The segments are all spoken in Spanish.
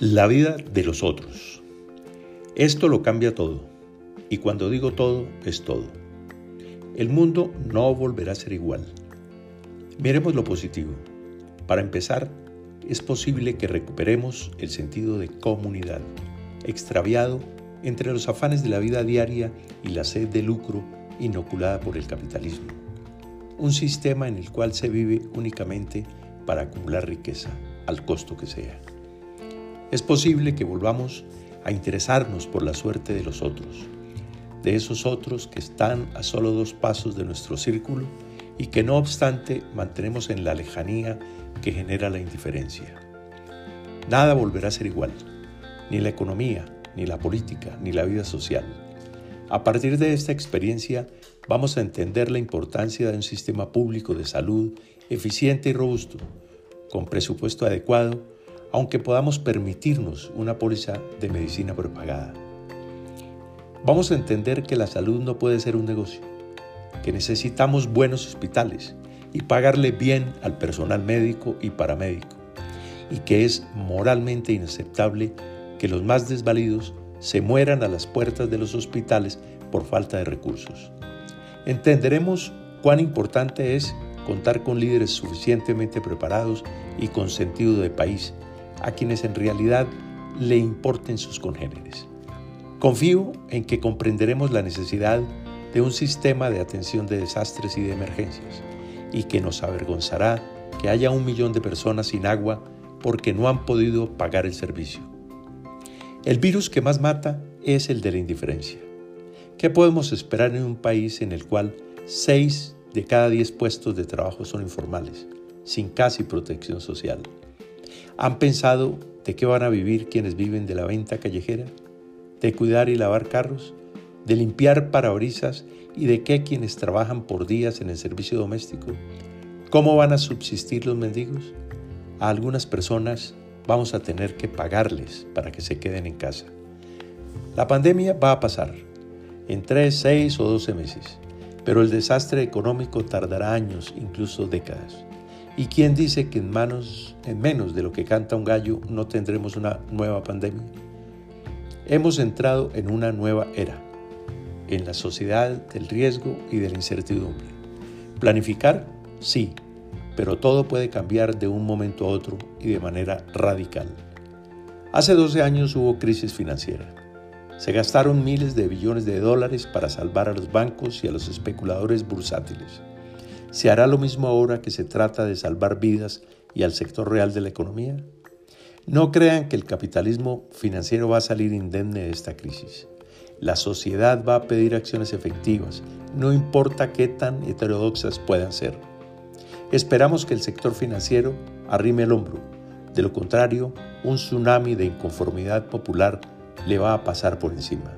La vida de los otros. Esto lo cambia todo. Y cuando digo todo, es todo. El mundo no volverá a ser igual. Miremos lo positivo. Para empezar, es posible que recuperemos el sentido de comunidad, extraviado entre los afanes de la vida diaria y la sed de lucro inoculada por el capitalismo. Un sistema en el cual se vive únicamente para acumular riqueza, al costo que sea. Es posible que volvamos a interesarnos por la suerte de los otros, de esos otros que están a solo dos pasos de nuestro círculo y que no obstante mantenemos en la lejanía que genera la indiferencia. Nada volverá a ser igual, ni la economía, ni la política, ni la vida social. A partir de esta experiencia vamos a entender la importancia de un sistema público de salud eficiente y robusto, con presupuesto adecuado, aunque podamos permitirnos una póliza de medicina propagada. Vamos a entender que la salud no puede ser un negocio, que necesitamos buenos hospitales y pagarle bien al personal médico y paramédico, y que es moralmente inaceptable que los más desvalidos se mueran a las puertas de los hospitales por falta de recursos. Entenderemos cuán importante es contar con líderes suficientemente preparados y con sentido de país a quienes en realidad le importen sus congéneres. Confío en que comprenderemos la necesidad de un sistema de atención de desastres y de emergencias y que nos avergonzará que haya un millón de personas sin agua porque no han podido pagar el servicio. El virus que más mata es el de la indiferencia. ¿Qué podemos esperar en un país en el cual 6 de cada 10 puestos de trabajo son informales, sin casi protección social? ¿Han pensado de qué van a vivir quienes viven de la venta callejera? ¿De cuidar y lavar carros? ¿De limpiar parabrisas? ¿Y de qué quienes trabajan por días en el servicio doméstico? ¿Cómo van a subsistir los mendigos? A algunas personas vamos a tener que pagarles para que se queden en casa. La pandemia va a pasar en 3, 6 o 12 meses, pero el desastre económico tardará años, incluso décadas. ¿Y quién dice que en, manos, en menos de lo que canta un gallo no tendremos una nueva pandemia? Hemos entrado en una nueva era, en la sociedad del riesgo y de la incertidumbre. Planificar, sí, pero todo puede cambiar de un momento a otro y de manera radical. Hace 12 años hubo crisis financiera. Se gastaron miles de billones de dólares para salvar a los bancos y a los especuladores bursátiles. ¿Se hará lo mismo ahora que se trata de salvar vidas y al sector real de la economía? No crean que el capitalismo financiero va a salir indemne de esta crisis. La sociedad va a pedir acciones efectivas, no importa qué tan heterodoxas puedan ser. Esperamos que el sector financiero arrime el hombro. De lo contrario, un tsunami de inconformidad popular le va a pasar por encima.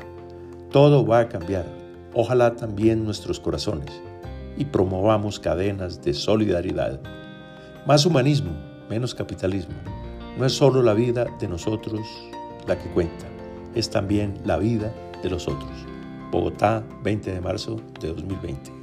Todo va a cambiar, ojalá también nuestros corazones y promovamos cadenas de solidaridad. Más humanismo, menos capitalismo. No es solo la vida de nosotros la que cuenta, es también la vida de los otros. Bogotá, 20 de marzo de 2020.